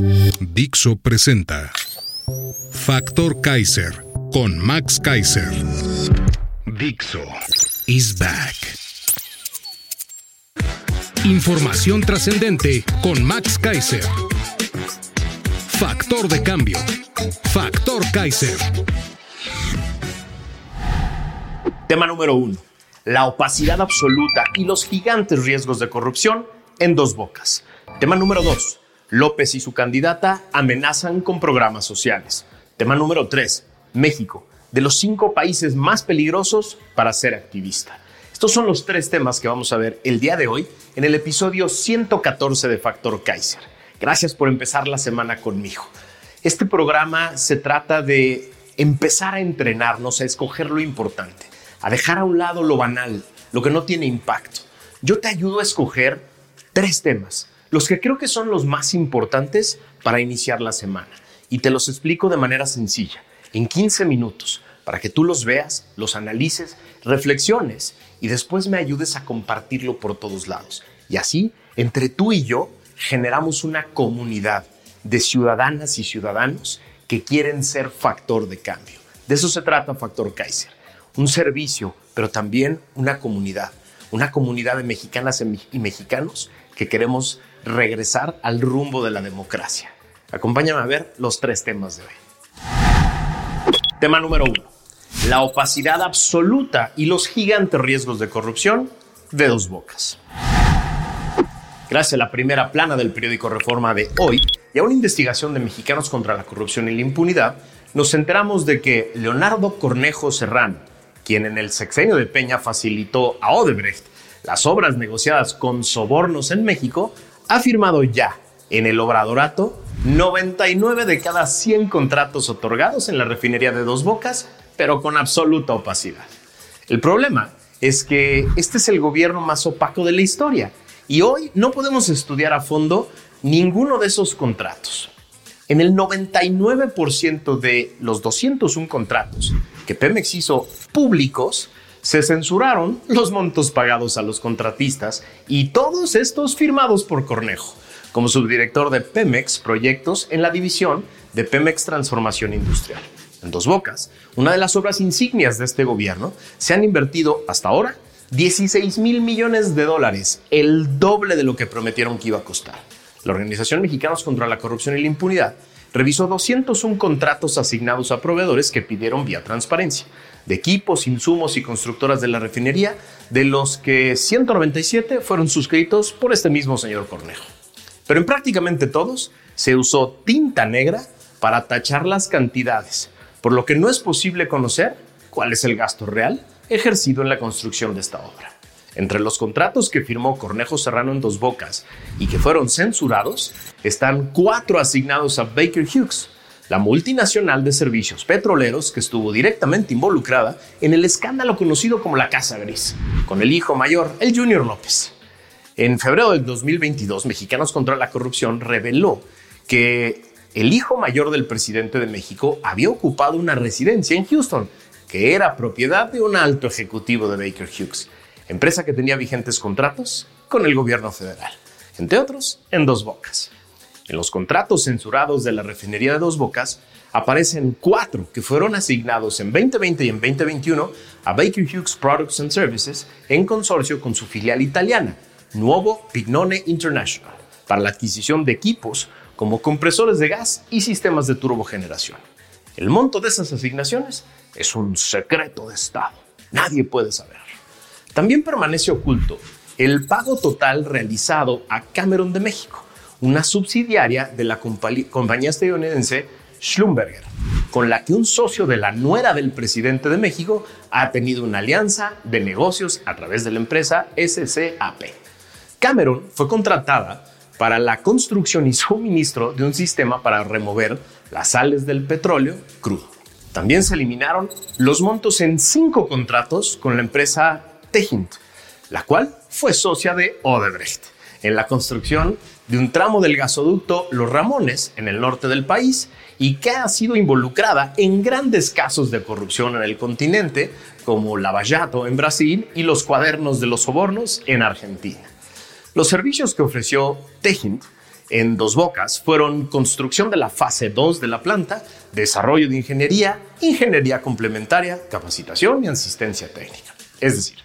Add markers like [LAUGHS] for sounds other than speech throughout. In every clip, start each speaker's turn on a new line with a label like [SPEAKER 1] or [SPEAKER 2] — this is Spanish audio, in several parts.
[SPEAKER 1] Dixo presenta Factor Kaiser con Max Kaiser. Dixo is back. Información trascendente con Max Kaiser. Factor de cambio. Factor Kaiser.
[SPEAKER 2] Tema número uno. La opacidad absoluta y los gigantes riesgos de corrupción en dos bocas. Tema número dos. López y su candidata amenazan con programas sociales. Tema número tres. México, de los cinco países más peligrosos para ser activista. Estos son los tres temas que vamos a ver el día de hoy en el episodio 114 de Factor Kaiser. Gracias por empezar la semana conmigo. Este programa se trata de empezar a entrenarnos a escoger lo importante, a dejar a un lado lo banal, lo que no tiene impacto. Yo te ayudo a escoger tres temas, los que creo que son los más importantes para iniciar la semana. Y te los explico de manera sencilla, en 15 minutos, para que tú los veas, los analices, reflexiones y después me ayudes a compartirlo por todos lados. Y así, entre tú y yo, generamos una comunidad de ciudadanas y ciudadanos que quieren ser factor de cambio. De eso se trata Factor Kaiser. Un servicio, pero también una comunidad. Una comunidad de mexicanas y mexicanos que queremos regresar al rumbo de la democracia. Acompáñame a ver los tres temas de hoy. Tema número uno. La opacidad absoluta y los gigantes riesgos de corrupción de dos bocas. Gracias a la primera plana del periódico Reforma de hoy y a una investigación de mexicanos contra la corrupción y la impunidad, nos enteramos de que Leonardo Cornejo Serrano, quien en el sexenio de Peña facilitó a Odebrecht las obras negociadas con sobornos en México, ha firmado ya en el obradorato 99 de cada 100 contratos otorgados en la refinería de Dos Bocas, pero con absoluta opacidad. El problema es que este es el gobierno más opaco de la historia y hoy no podemos estudiar a fondo ninguno de esos contratos. En el 99% de los 201 contratos que Pemex hizo públicos, se censuraron los montos pagados a los contratistas y todos estos firmados por Cornejo, como subdirector de Pemex Proyectos en la división de Pemex Transformación Industrial. En Dos Bocas, una de las obras insignias de este gobierno, se han invertido hasta ahora 16 mil millones de dólares, el doble de lo que prometieron que iba a costar. La Organización Mexicanos contra la Corrupción y la Impunidad revisó 201 contratos asignados a proveedores que pidieron vía transparencia, de equipos, insumos y constructoras de la refinería, de los que 197 fueron suscritos por este mismo señor Cornejo. Pero en prácticamente todos se usó tinta negra para tachar las cantidades, por lo que no es posible conocer cuál es el gasto real ejercido en la construcción de esta obra. Entre los contratos que firmó Cornejo Serrano en Dos Bocas y que fueron censurados, están cuatro asignados a Baker Hughes, la multinacional de servicios petroleros que estuvo directamente involucrada en el escándalo conocido como la Casa Gris, con el hijo mayor, el Junior López. En febrero del 2022, Mexicanos contra la Corrupción reveló que el hijo mayor del presidente de México había ocupado una residencia en Houston, que era propiedad de un alto ejecutivo de Baker Hughes, empresa que tenía vigentes contratos con el gobierno federal, entre otros en Dos Bocas. En los contratos censurados de la refinería de Dos Bocas aparecen cuatro que fueron asignados en 2020 y en 2021 a Baker Hughes Products and Services en consorcio con su filial italiana, Nuovo Pignone International, para la adquisición de equipos como compresores de gas y sistemas de turbogeneración. El monto de esas asignaciones es un secreto de Estado. Nadie puede saber. También permanece oculto el pago total realizado a Cameron de México una subsidiaria de la compañía estadounidense Schlumberger, con la que un socio de la nuera del presidente de México ha tenido una alianza de negocios a través de la empresa SCAP. Cameron fue contratada para la construcción y suministro de un sistema para remover las sales del petróleo crudo. También se eliminaron los montos en cinco contratos con la empresa Techint, la cual fue socia de Odebrecht en la construcción de un tramo del gasoducto Los Ramones en el norte del país y que ha sido involucrada en grandes casos de corrupción en el continente, como Lavallato en Brasil y los cuadernos de los sobornos en Argentina. Los servicios que ofreció Techint en Dos Bocas fueron construcción de la fase 2 de la planta, desarrollo de ingeniería, ingeniería complementaria, capacitación y asistencia técnica. Es decir,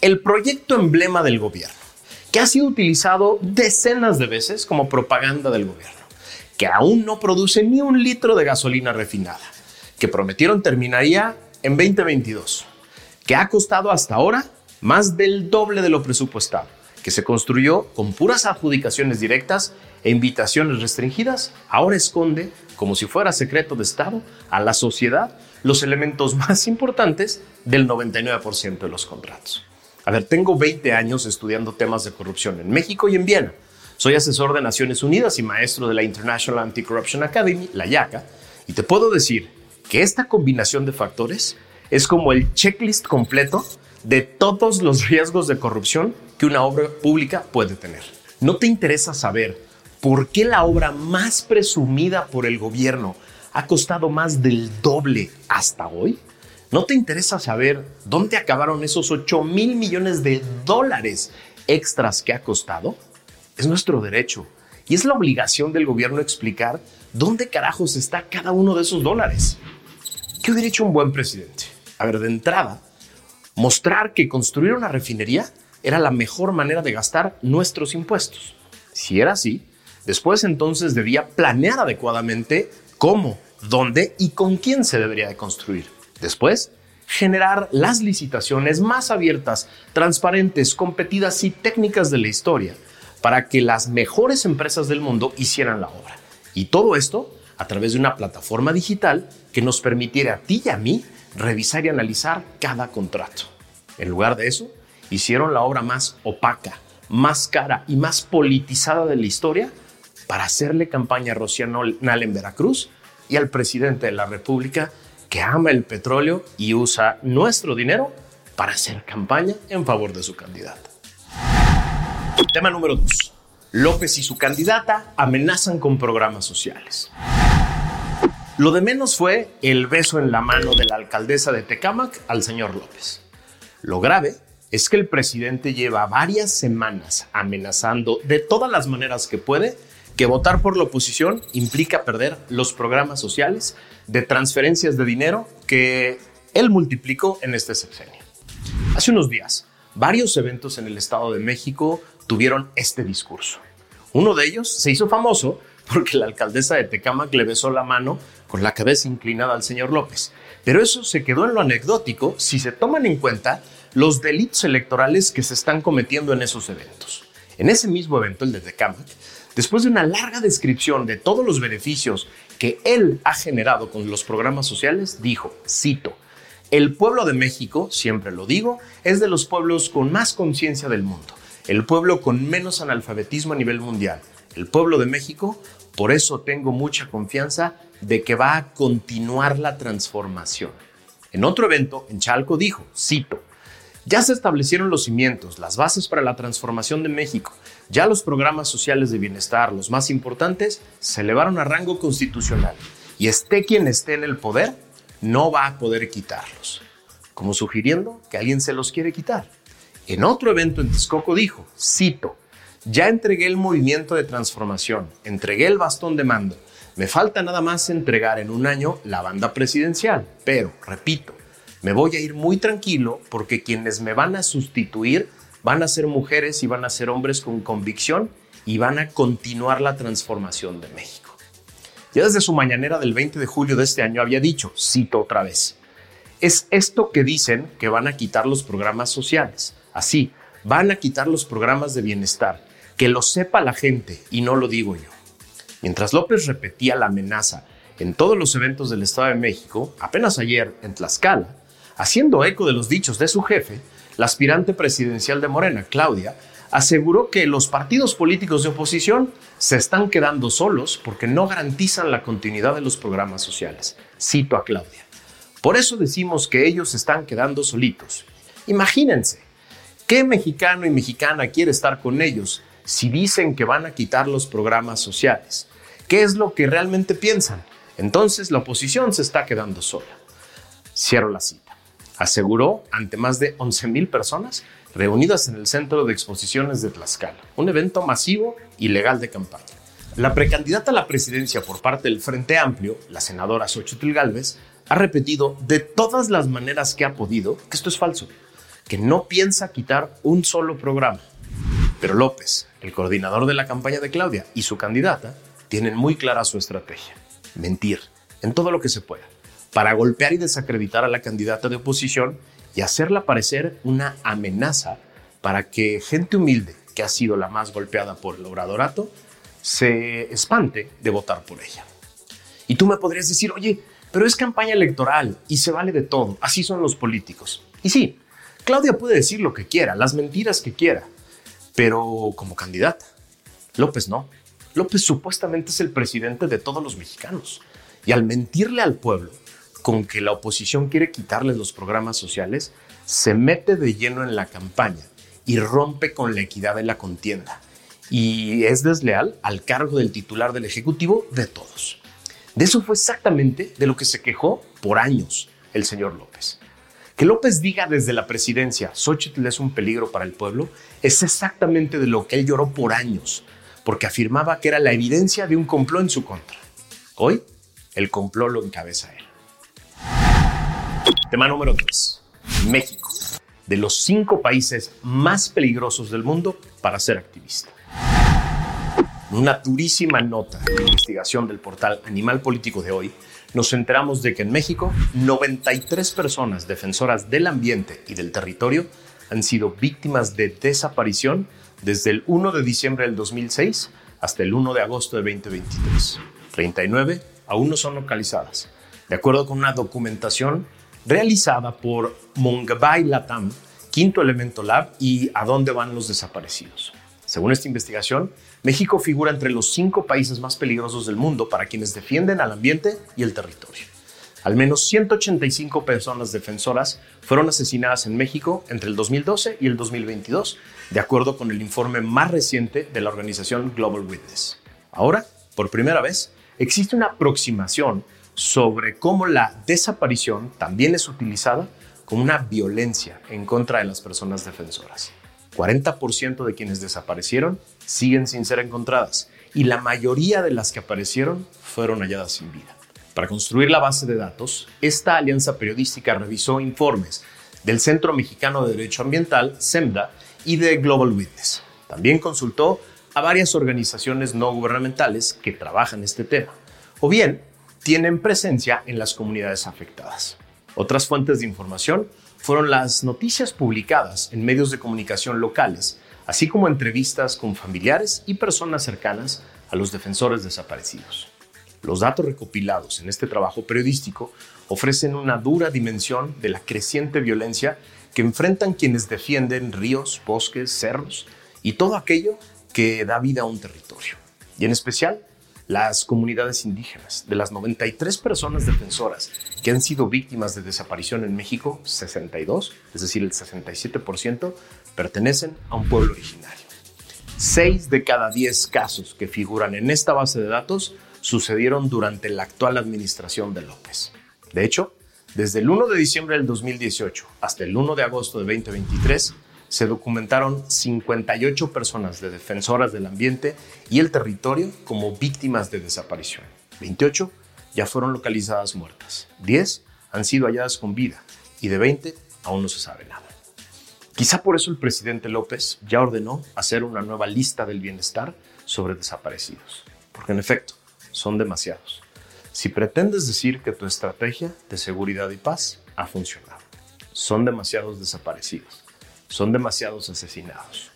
[SPEAKER 2] el proyecto emblema del gobierno, que ha sido utilizado decenas de veces como propaganda del gobierno, que aún no produce ni un litro de gasolina refinada, que prometieron terminaría en 2022, que ha costado hasta ahora más del doble de lo presupuestado que se construyó con puras adjudicaciones directas e invitaciones restringidas, ahora esconde, como si fuera secreto de Estado, a la sociedad los elementos [LAUGHS] más importantes del 99% de los contratos. A ver, tengo 20 años estudiando temas de corrupción en México y en Viena. Soy asesor de Naciones Unidas y maestro de la International Anti-Corruption Academy, la IACA, y te puedo decir que esta combinación de factores es como el checklist completo de todos los riesgos de corrupción que una obra pública puede tener. ¿No te interesa saber por qué la obra más presumida por el gobierno ha costado más del doble hasta hoy? ¿No te interesa saber dónde acabaron esos 8 mil millones de dólares extras que ha costado? Es nuestro derecho y es la obligación del gobierno explicar dónde carajos está cada uno de esos dólares. ¿Qué hubiera hecho un buen presidente? A ver, de entrada, mostrar que construir una refinería era la mejor manera de gastar nuestros impuestos. Si era así, después entonces debía planear adecuadamente cómo, dónde y con quién se debería de construir. Después, generar las licitaciones más abiertas, transparentes, competidas y técnicas de la historia para que las mejores empresas del mundo hicieran la obra. Y todo esto a través de una plataforma digital que nos permitiera a ti y a mí revisar y analizar cada contrato. En lugar de eso, hicieron la obra más opaca, más cara y más politizada de la historia para hacerle campaña a Rocío Nal en Veracruz y al presidente de la República que ama el petróleo y usa nuestro dinero para hacer campaña en favor de su candidata. Tema número 2. López y su candidata amenazan con programas sociales. Lo de menos fue el beso en la mano de la alcaldesa de Tecámac al señor López. Lo grave es que el presidente lleva varias semanas amenazando de todas las maneras que puede que votar por la oposición implica perder los programas sociales de transferencias de dinero que él multiplicó en este sexenio. Hace unos días, varios eventos en el Estado de México tuvieron este discurso. Uno de ellos se hizo famoso porque la alcaldesa de Tecámac le besó la mano con la cabeza inclinada al señor López. Pero eso se quedó en lo anecdótico si se toman en cuenta los delitos electorales que se están cometiendo en esos eventos. En ese mismo evento, el de Tecámac, después de una larga descripción de todos los beneficios que él ha generado con los programas sociales, dijo, cito, el pueblo de México, siempre lo digo, es de los pueblos con más conciencia del mundo, el pueblo con menos analfabetismo a nivel mundial, el pueblo de México por eso tengo mucha confianza de que va a continuar la transformación. En otro evento, en Chalco dijo, cito, ya se establecieron los cimientos, las bases para la transformación de México. Ya los programas sociales de bienestar, los más importantes, se elevaron a rango constitucional. Y esté quien esté en el poder, no va a poder quitarlos. Como sugiriendo que alguien se los quiere quitar. En otro evento en Texcoco dijo, cito, ya entregué el movimiento de transformación, entregué el bastón de mando. Me falta nada más entregar en un año la banda presidencial, pero, repito, me voy a ir muy tranquilo porque quienes me van a sustituir van a ser mujeres y van a ser hombres con convicción y van a continuar la transformación de México. Ya desde su mañanera del 20 de julio de este año había dicho, cito otra vez, es esto que dicen que van a quitar los programas sociales. Así, van a quitar los programas de bienestar que lo sepa la gente y no lo digo yo. Mientras López repetía la amenaza en todos los eventos del Estado de México, apenas ayer en Tlaxcala, haciendo eco de los dichos de su jefe, la aspirante presidencial de Morena, Claudia, aseguró que los partidos políticos de oposición se están quedando solos porque no garantizan la continuidad de los programas sociales. Cito a Claudia. Por eso decimos que ellos se están quedando solitos. Imagínense, ¿qué mexicano y mexicana quiere estar con ellos si dicen que van a quitar los programas sociales? ¿Qué es lo que realmente piensan? Entonces la oposición se está quedando sola. Cierro la cita. Aseguró ante más de 11.000 personas reunidas en el Centro de Exposiciones de Tlaxcala, un evento masivo y legal de campaña. La precandidata a la presidencia por parte del Frente Amplio, la senadora Xochitl Gálvez, ha repetido de todas las maneras que ha podido que esto es falso, que no piensa quitar un solo programa. Pero López, el coordinador de la campaña de Claudia y su candidata, tienen muy clara su estrategia, mentir en todo lo que se pueda, para golpear y desacreditar a la candidata de oposición y hacerla parecer una amenaza para que gente humilde, que ha sido la más golpeada por el obradorato, se espante de votar por ella. Y tú me podrías decir, oye, pero es campaña electoral y se vale de todo, así son los políticos. Y sí, Claudia puede decir lo que quiera, las mentiras que quiera, pero como candidata. López no. López supuestamente es el presidente de todos los mexicanos. Y al mentirle al pueblo con que la oposición quiere quitarles los programas sociales, se mete de lleno en la campaña y rompe con la equidad de la contienda. Y es desleal al cargo del titular del Ejecutivo de todos. De eso fue exactamente de lo que se quejó por años el señor López. Que López diga desde la presidencia, Xochitl es un peligro para el pueblo, es exactamente de lo que él lloró por años, porque afirmaba que era la evidencia de un complot en su contra. Hoy, el complot lo encabeza él. Tema número 3. México, de los cinco países más peligrosos del mundo para ser activista. Una durísima nota de investigación del portal Animal Político de hoy, nos enteramos de que en México 93 personas defensoras del ambiente y del territorio han sido víctimas de desaparición desde el 1 de diciembre del 2006 hasta el 1 de agosto de 2023. 39 aún no son localizadas, de acuerdo con una documentación realizada por Mongabay Latam, Quinto Elemento Lab y A dónde van los desaparecidos. Según esta investigación, México figura entre los cinco países más peligrosos del mundo para quienes defienden al ambiente y el territorio. Al menos 185 personas defensoras fueron asesinadas en México entre el 2012 y el 2022, de acuerdo con el informe más reciente de la organización Global Witness. Ahora, por primera vez, existe una aproximación sobre cómo la desaparición también es utilizada como una violencia en contra de las personas defensoras. 40% de quienes desaparecieron siguen sin ser encontradas y la mayoría de las que aparecieron fueron halladas sin vida. Para construir la base de datos, esta alianza periodística revisó informes del Centro Mexicano de Derecho Ambiental, SEMDA, y de Global Witness. También consultó a varias organizaciones no gubernamentales que trabajan este tema, o bien tienen presencia en las comunidades afectadas. Otras fuentes de información fueron las noticias publicadas en medios de comunicación locales, así como entrevistas con familiares y personas cercanas a los defensores desaparecidos. Los datos recopilados en este trabajo periodístico ofrecen una dura dimensión de la creciente violencia que enfrentan quienes defienden ríos, bosques, cerros y todo aquello que da vida a un territorio. Y en especial las comunidades indígenas. De las 93 personas defensoras que han sido víctimas de desaparición en México, 62, es decir, el 67%, pertenecen a un pueblo originario. Seis de cada 10 casos que figuran en esta base de datos sucedieron durante la actual administración de López. De hecho, desde el 1 de diciembre del 2018 hasta el 1 de agosto de 2023, se documentaron 58 personas de defensoras del ambiente y el territorio como víctimas de desaparición. 28 ya fueron localizadas muertas. 10 han sido halladas con vida y de 20 aún no se sabe nada. Quizá por eso el presidente López ya ordenó hacer una nueva lista del bienestar sobre desaparecidos, porque en efecto son demasiados. Si pretendes decir que tu estrategia de seguridad y paz ha funcionado, son demasiados desaparecidos son demasiados asesinados.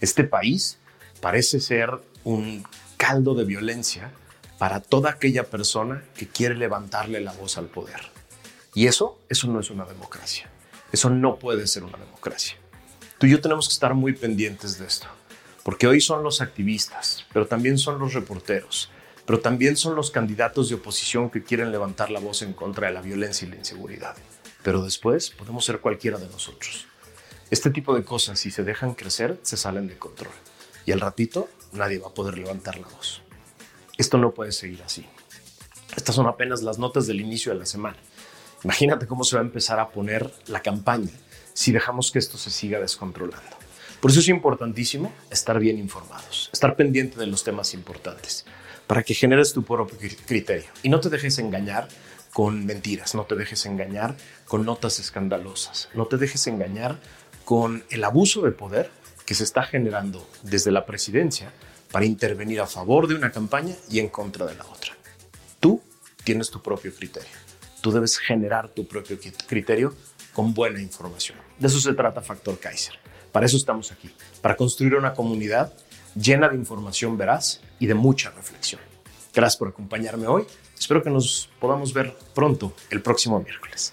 [SPEAKER 2] Este país parece ser un caldo de violencia para toda aquella persona que quiere levantarle la voz al poder. Y eso, eso no es una democracia. Eso no puede ser una democracia. Tú y yo tenemos que estar muy pendientes de esto, porque hoy son los activistas, pero también son los reporteros, pero también son los candidatos de oposición que quieren levantar la voz en contra de la violencia y la inseguridad. Pero después podemos ser cualquiera de nosotros. Este tipo de cosas, si se dejan crecer, se salen de control. Y al ratito, nadie va a poder levantar la voz. Esto no puede seguir así. Estas son apenas las notas del inicio de la semana. Imagínate cómo se va a empezar a poner la campaña si dejamos que esto se siga descontrolando. Por eso es importantísimo estar bien informados, estar pendiente de los temas importantes, para que generes tu propio criterio y no te dejes engañar con mentiras, no te dejes engañar con notas escandalosas, no te dejes engañar con el abuso de poder que se está generando desde la presidencia para intervenir a favor de una campaña y en contra de la otra. Tú tienes tu propio criterio. Tú debes generar tu propio criterio con buena información. De eso se trata Factor Kaiser. Para eso estamos aquí, para construir una comunidad llena de información veraz y de mucha reflexión. Gracias por acompañarme hoy. Espero que nos podamos ver pronto el próximo miércoles.